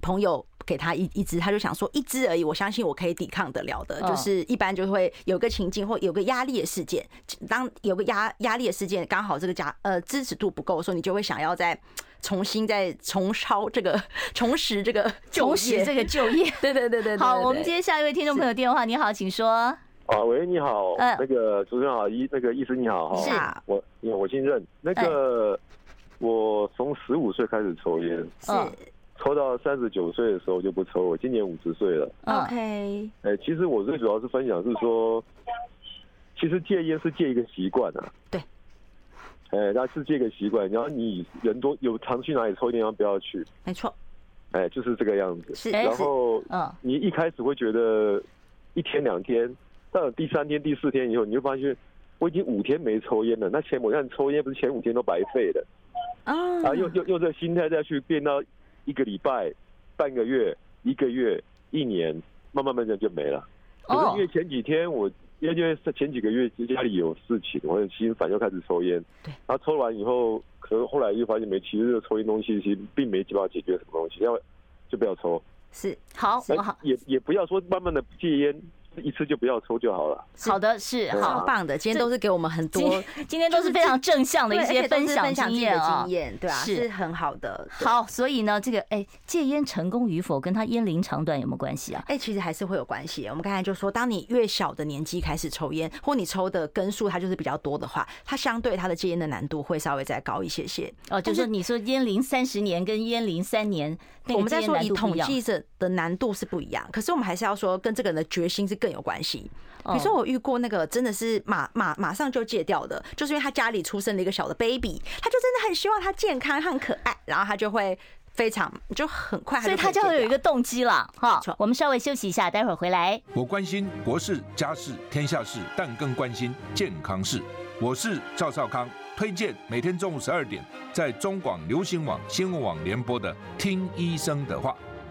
朋友给他一一支，他就想说一支而已，我相信我可以抵抗得了的。就是一般就会有个情境或有个压力的事件，当有个压压力的事件刚好这个加呃支持度不够的时候，你就会想要在。重新再重操这个，重拾这个，重拾这个就业。对对对对。好，我们接下一位听众朋友电话。你好，请说。啊，喂，你好。嗯。那个主持人好，医那个医生你好。是。我，你好我姓任。那个，我从十五岁开始抽烟。是。抽到三十九岁的时候就不抽。我今年五十岁了。OK。哎，其实我最主要是分享是说，其实戒烟是戒一个习惯啊。对。哎，那是这个习惯，然后你人多有常去哪里抽烟，不要去。没错。哎，就是这个样子。是。然后，嗯，你一开始会觉得一天两天，到了第三天、第四天以后，你就发现我已经五天没抽烟了。那前我看抽烟不是前五天都白费了。啊。啊，又又又这心态再去变到一个礼拜、半个月、一个月、一年，慢慢慢慢就没了。哦。因为前几天我。因为因为是前几个月家里有事情，我很心烦，又开始抽烟。对，然后抽完以后，可能后来又发现没，其实这个抽烟东西其实并没办法解决什么东西，要就不要抽。是，好，好，也也不要说慢慢的戒烟。一次就不要抽就好了。好的，是好棒的。今天都是给我们很多，今天都是非常正向的一些分享经验啊，经验对啊，是很好的。好，所以呢，这个哎，戒烟成功与否跟他烟龄长短有没有关系啊？哎，其实还是会有关系。我们刚才就说，当你越小的年纪开始抽烟，或你抽的根数它就是比较多的话，它相对它的戒烟的难度会稍微再高一些些。哦，就是你说烟龄三十年跟烟龄三年，我们在说以统计着的难度是不一样，可是我们还是要说跟这个人的决心是更有关系。比如说，我遇过那个真的是马马马上就戒掉的，就是因为他家里出生了一个小的 baby，他就真的很希望他健康、很可爱，然后他就会非常就很快，所以他就会有一个动机了。哈，我们稍微休息一下，待会儿回来。我关心国事、家事、天下事，但更关心健康事。我是赵少康，推荐每天中午十二点在中广流行网、新闻网联播的《听医生的话》。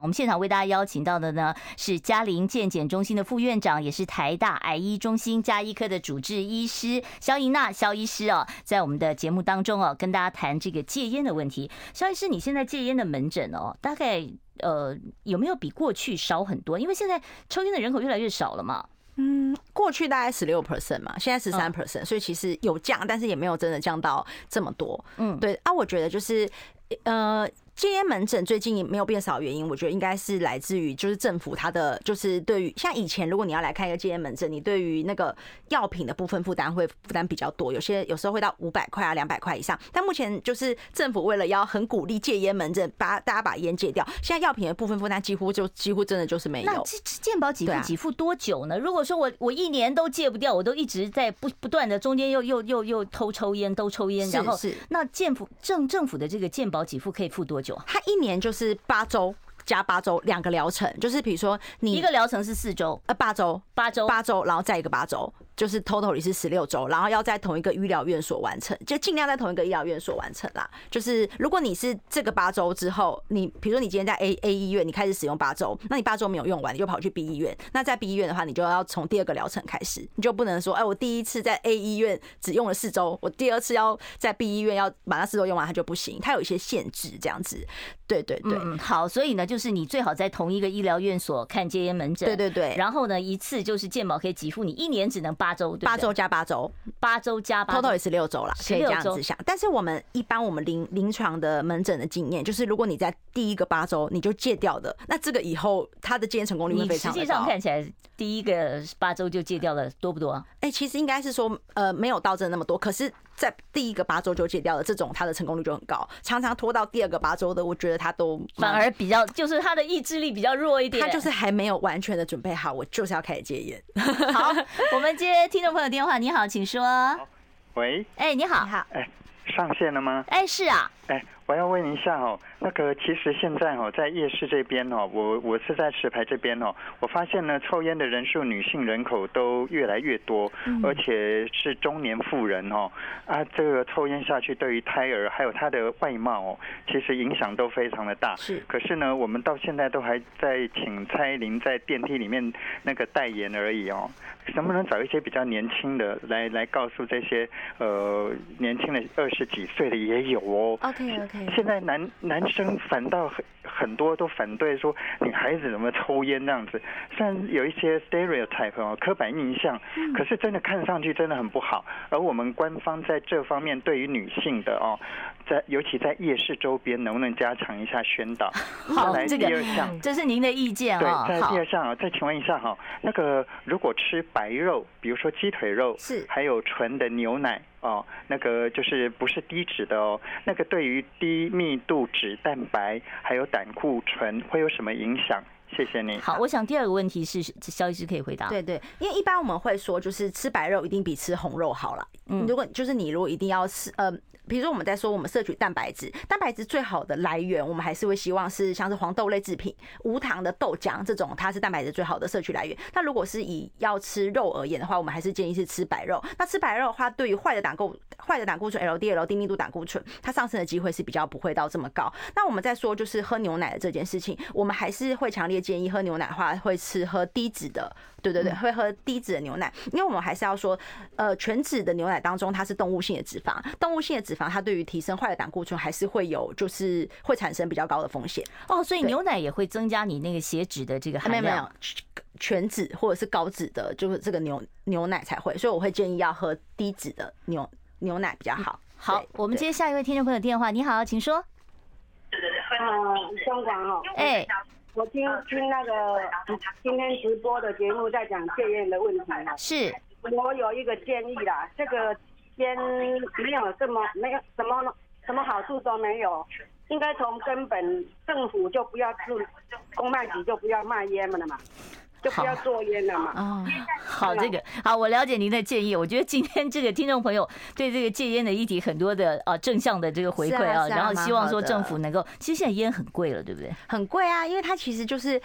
我们现场为大家邀请到的呢是嘉陵健检中心的副院长，也是台大癌医中心加医科的主治医师肖怡娜肖医师哦，在我们的节目当中哦，跟大家谈这个戒烟的问题。肖医师，你现在戒烟的门诊哦，大概呃有没有比过去少很多？因为现在抽烟的人口越来越少了嘛。嗯，过去大概十六 percent 嘛，现在十三 percent，所以其实有降，但是也没有真的降到这么多。嗯，对啊，我觉得就是呃。戒烟门诊最近没有变少，原因我觉得应该是来自于就是政府它的就是对于像以前如果你要来看一个戒烟门诊，你对于那个药品的部分负担会负担比较多，有些有时候会到五百块啊两百块以上。但目前就是政府为了要很鼓励戒烟门诊，把大家把烟戒掉，现在药品的部分负担几乎就几乎真的就是没有。那这健保给付给付多久呢？如果说我我一年都戒不掉，我都一直在不不断的中间又又又又偷抽烟都抽烟，然后是那政府政政府的这个健保给付可以付多久？他一年就。就是八周加八周两个疗程，就是比如说你一个疗程是四周，呃八周八周八周，然后再一个八周。就是 total 是十六周，然后要在同一个医疗院所完成，就尽量在同一个医疗院所完成啦。就是如果你是这个八周之后，你比如说你今天在 A A 医院，你开始使用八周，那你八周没有用完，你就跑去 B 医院。那在 B 医院的话，你就要从第二个疗程开始，你就不能说，哎，我第一次在 A 医院只用了四周，我第二次要在 B 医院要把那四周用完，它就不行，它有一些限制，这样子。对对对，嗯，好，所以呢，就是你最好在同一个医疗院所看戒烟门诊，对对对，然后呢，一次就是健保可以给付你一年只能八周，八周加。八周，八周加八，total 也是六周了，可以这样子想。但是我们一般我们临临床的门诊的经验，就是如果你在第一个八周你就戒掉的，那这个以后它的戒烟成功率会非常高。实际上看起来，第一个八周就戒掉了多不多？哎，其实应该是说，呃，没有到真的那么多。可是，在第一个八周就戒掉了，这种它的成功率就很高。常常拖到第二个八周的，我觉得他都反而比较，就是他的意志力比较弱一点，他就是还没有完全的准备好，我就是要开始戒烟。好，我们接听众朋友电话。你好，请说。喂，哎，你好，你好，哎，上线了吗？哎，是啊，哎。我要问一下哦，那个其实现在哦，在夜市这边哦，我我是在石牌这边哦，我发现呢，抽烟的人数，女性人口都越来越多，而且是中年妇人哦，啊，这个抽烟下去对于胎儿还有她的外貌哦，其实影响都非常的大。是。可是呢，我们到现在都还在请蔡依林在电梯里面那个代言而已哦，能不能找一些比较年轻的来来告诉这些呃年轻的二十几岁的也有哦。OK OK。现在男男生反倒很很多都反对说女孩子怎么抽烟？这样子，虽然有一些 stereotype 哦，刻板印象，可是真的看上去真的很不好。而我们官方在这方面对于女性的哦，在尤其在夜市周边，能不能加强一下宣导？好，来第二项，这是您的意见啊。对，在第二项啊，再请问一下哈，那个如果吃白肉，比如说鸡腿肉，是还有纯的牛奶。哦，那个就是不是低脂的哦，那个对于低密度脂蛋白还有胆固醇会有什么影响？谢谢你。好，我想第二个问题是肖医师可以回答。对对，因为一般我们会说，就是吃白肉一定比吃红肉好了。嗯，如果就是你如果一定要吃，呃。比如说，我们在说我们摄取蛋白质，蛋白质最好的来源，我们还是会希望是像是黄豆类制品、无糖的豆浆这种，它是蛋白质最好的摄取来源。那如果是以要吃肉而言的话，我们还是建议是吃白肉。那吃白肉的话，对于坏的胆固坏的胆固醇 LDL 低密度胆固醇，它上升的机会是比较不会到这么高。那我们在说就是喝牛奶的这件事情，我们还是会强烈建议喝牛奶的话，会吃喝低脂的。对对对，会喝低脂的牛奶，因为我们还是要说，呃，全脂的牛奶当中它是动物性的脂肪，动物性的脂肪它对于提升坏的胆固醇还是会有，就是会产生比较高的风险哦。所以牛奶也会增加你那个血脂的这个含量。没有没有，全脂或者是高脂的，就是这个牛牛奶才会。所以我会建议要喝低脂的牛牛奶比较好。好，我们接下一位听众朋友电话，你好，请说。嗯，香港哦。哎。我听听那个今天直播的节目，在讲戒烟的问题。是，我有一个建议啦，这个烟没有这么没有什么什么好处都没有，应该从根本政府就不要治公卖局就不要卖烟了嘛。就不要做烟了嘛。哦，好，这个好，我了解您的建议。我觉得今天这个听众朋友对这个戒烟的议题很多的啊正向的这个回馈啊，然后希望说政府能够，其实现在烟很贵了，对不对？很贵啊，因为它其实就是。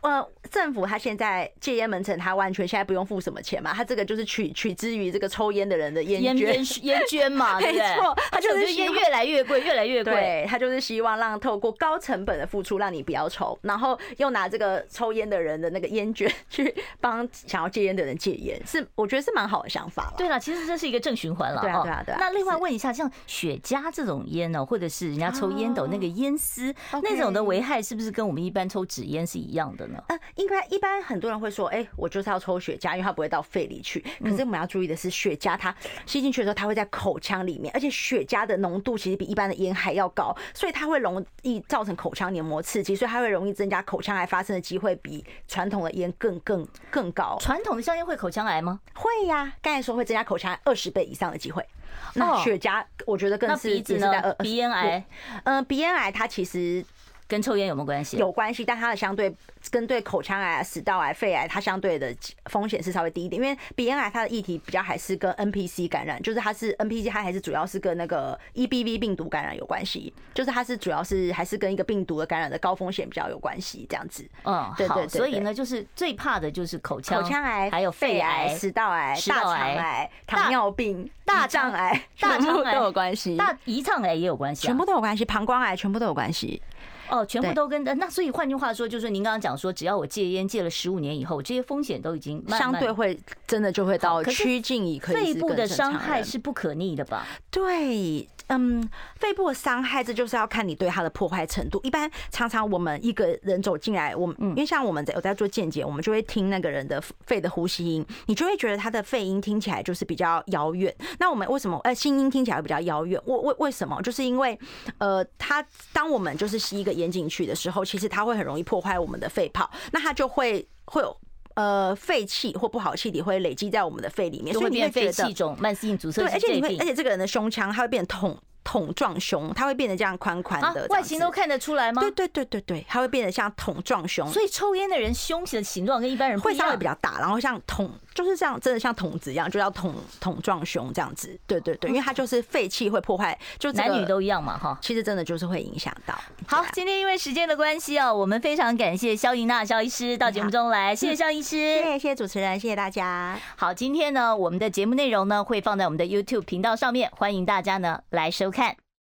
呃，政府他现在戒烟门诊，他完全现在不用付什么钱嘛，他这个就是取取之于这个抽烟的人的烟捐 烟捐嘛，对不对？他就是烟越来越贵，越来越贵。他就是希望让透过高成本的付出，让你不要抽，然后又拿这个抽烟的人的那个烟捐去帮想要戒烟的人戒烟，是我觉得是蛮好的想法了。对了，其实这是一个正循环了。对啊，对啊，对啊。那另外问一下，像雪茄这种烟呢，或者是人家抽烟斗那个烟丝那种的危害，是不是跟我们一般抽纸烟是一样的呢？呃，应该一般很多人会说，哎，我就是要抽雪茄，因为它不会到肺里去。可是我们要注意的是，雪茄它吸进去的时候，它会在口腔里面，而且雪茄的浓度其实比一般的烟还要高，所以它会容易造成口腔黏膜刺激，所以它会容易增加口腔癌发生的机会，比传统的烟更更更高。传统的香烟会口腔癌吗？会呀，刚才说会增加口腔癌二十倍以上的机会。那雪茄我觉得更是，鼻子呢？鼻咽癌，嗯，鼻咽癌它其实。跟抽烟有没有关系？有关系，但它的相对跟对口腔癌、食道癌、肺癌，它相对的风险是稍微低一点。因为鼻咽癌它的议题比较还是跟 NPC 感染，就是它是 NPC，它还是主要是跟那个 EBV 病毒感染有关系，就是它是主要是还是跟一个病毒的感染的高风险比较有关系，这样子。嗯，对对对。所以呢，就是最怕的就是口腔口腔癌，还有肺癌、食道癌、大肠癌、糖尿病、大肠癌，大肠癌都有关系，大胰脏癌也有关系，全部都有关系，膀胱癌全部都有关系。哦，全部都跟的那，所以换句话说，就是您刚刚讲说，只要我戒烟戒了十五年以后，这些风险都已经相对会真的就会到趋近于可以。肺部的伤害是不可逆的吧？对。嗯，肺部的伤害，这就是要看你对它的破坏程度。一般常常我们一个人走进来，我们因为像我们在有在做健检，我们就会听那个人的肺的呼吸音，你就会觉得他的肺音听起来就是比较遥远。那我们为什么呃心音听起来比较遥远？为为为什么？就是因为呃，他当我们就是吸一个烟进去的时候，其实它会很容易破坏我们的肺泡，那它就会会有呃废气或不好气体会累积在我们的肺里面，所以你会觉得气肿、慢性阻塞。对，而且你会，而且这个人的胸腔它会变筒。桶状胸，它会变得这样宽宽的，外形都看得出来吗？对对对对对，它会变得像桶状胸。所以抽烟的人胸型的形状跟一般人不一样，会稍微比较大，然后像桶，就是这样，真的像桶子一样，就要桶桶撞胸这样子。对对对，因为它就是废气会破坏，就男女都一样嘛哈。其实真的就是会影响到。好，今天因为时间的关系哦，我们非常感谢肖莹娜肖医师到节目中来，谢谢肖医师，谢谢谢谢主持人，谢谢大家。好，今天呢，我们的节目内容呢会放在我们的 YouTube 频道上面，欢迎大家呢来收看。